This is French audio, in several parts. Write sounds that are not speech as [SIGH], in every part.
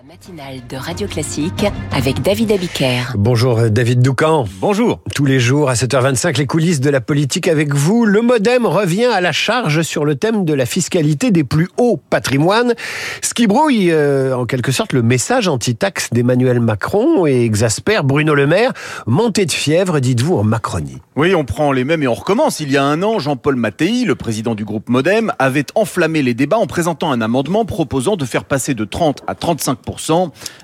La matinale de Radio Classique avec David Abiker. Bonjour euh, David Doucan. Bonjour. Tous les jours à 7h25, les coulisses de la politique avec vous. Le Modem revient à la charge sur le thème de la fiscalité des plus hauts patrimoines, ce qui brouille euh, en quelque sorte le message anti-taxe d'Emmanuel Macron et exaspère Bruno Le Maire, monté de fièvre, dites-vous, en Macronie. Oui, on prend les mêmes et on recommence. Il y a un an, Jean-Paul Mattei, le président du groupe Modem, avait enflammé les débats en présentant un amendement proposant de faire passer de 30 à 35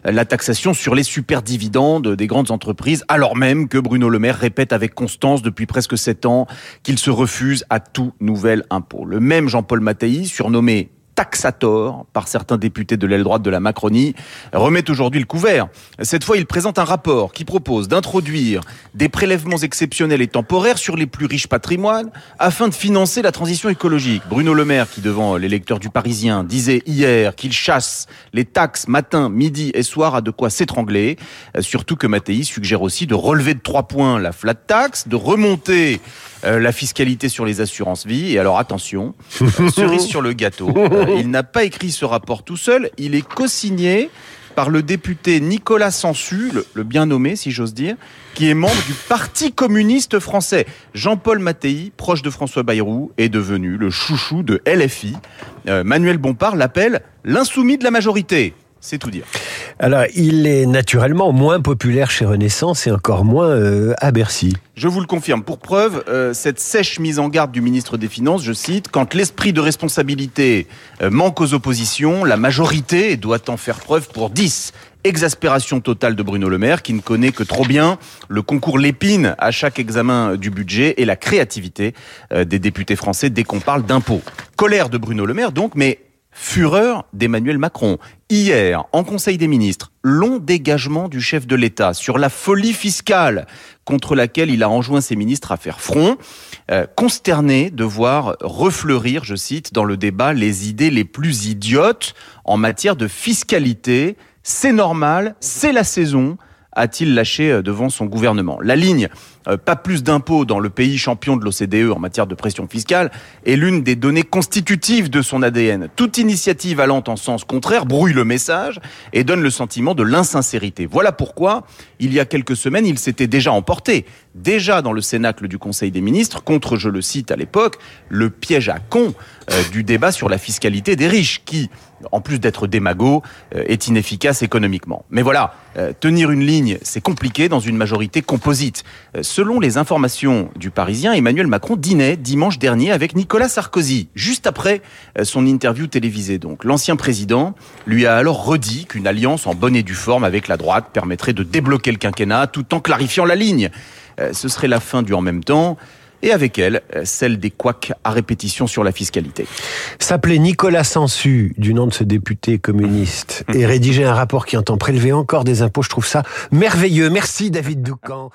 la taxation sur les superdividendes des grandes entreprises, alors même que Bruno Le Maire répète avec constance depuis presque sept ans qu'il se refuse à tout nouvel impôt. Le même Jean-Paul Mattei, surnommé taxator par certains députés de l'aile droite de la Macronie, remet aujourd'hui le couvert. Cette fois, il présente un rapport qui propose d'introduire des prélèvements exceptionnels et temporaires sur les plus riches patrimoines afin de financer la transition écologique. Bruno Le Maire, qui devant les lecteurs du Parisien disait hier qu'il chasse les taxes matin, midi et soir, a de quoi s'étrangler. Surtout que Mattei suggère aussi de relever de trois points la flat tax, de remonter euh, la fiscalité sur les assurances vie. Et alors attention, euh, [LAUGHS] cerise sur le gâteau, euh, il n'a pas écrit ce rapport tout seul, il est co-signé par le député Nicolas Sansu, le, bien nommé si j'ose dire, qui est membre du Parti communiste français. Jean-Paul Mattei, proche de François Bayrou, est devenu le chouchou de LFI. Manuel Bompard l'appelle l'insoumis de la majorité. C'est tout dire. Alors, il est naturellement moins populaire chez Renaissance et encore moins euh, à Bercy. Je vous le confirme. Pour preuve, euh, cette sèche mise en garde du ministre des Finances, je cite, quand l'esprit de responsabilité euh, manque aux oppositions, la majorité doit en faire preuve pour 10 exaspération totale de Bruno Le Maire qui ne connaît que trop bien le concours Lépine à chaque examen du budget et la créativité des députés français dès qu'on parle d'impôts. Colère de Bruno Le Maire donc, mais Fureur d'Emmanuel Macron. Hier, en Conseil des ministres, long dégagement du chef de l'État sur la folie fiscale contre laquelle il a enjoint ses ministres à faire front, euh, consterné de voir refleurir, je cite, dans le débat les idées les plus idiotes en matière de fiscalité. C'est normal, c'est la saison, a-t-il lâché euh, devant son gouvernement. La ligne pas plus d'impôts dans le pays champion de l'OCDE en matière de pression fiscale est l'une des données constitutives de son ADN. Toute initiative allant en sens contraire brouille le message et donne le sentiment de l'insincérité. Voilà pourquoi, il y a quelques semaines, il s'était déjà emporté, déjà dans le cénacle du Conseil des ministres, contre, je le cite à l'époque, le piège à con euh, du débat sur la fiscalité des riches, qui, en plus d'être démago, euh, est inefficace économiquement. Mais voilà, tenir une ligne, c'est compliqué dans une majorité composite. Selon les informations du Parisien, Emmanuel Macron dînait dimanche dernier avec Nicolas Sarkozy, juste après euh, son interview télévisée. Donc, l'ancien président lui a alors redit qu'une alliance en bonne et due forme avec la droite permettrait de débloquer le quinquennat tout en clarifiant la ligne. Euh, ce serait la fin du en même temps et avec elle, euh, celle des couacs à répétition sur la fiscalité. S'appeler Nicolas Sansu, du nom de ce député communiste, [LAUGHS] et rédiger un rapport qui entend prélever encore des impôts, je trouve ça merveilleux. Merci David Doucan.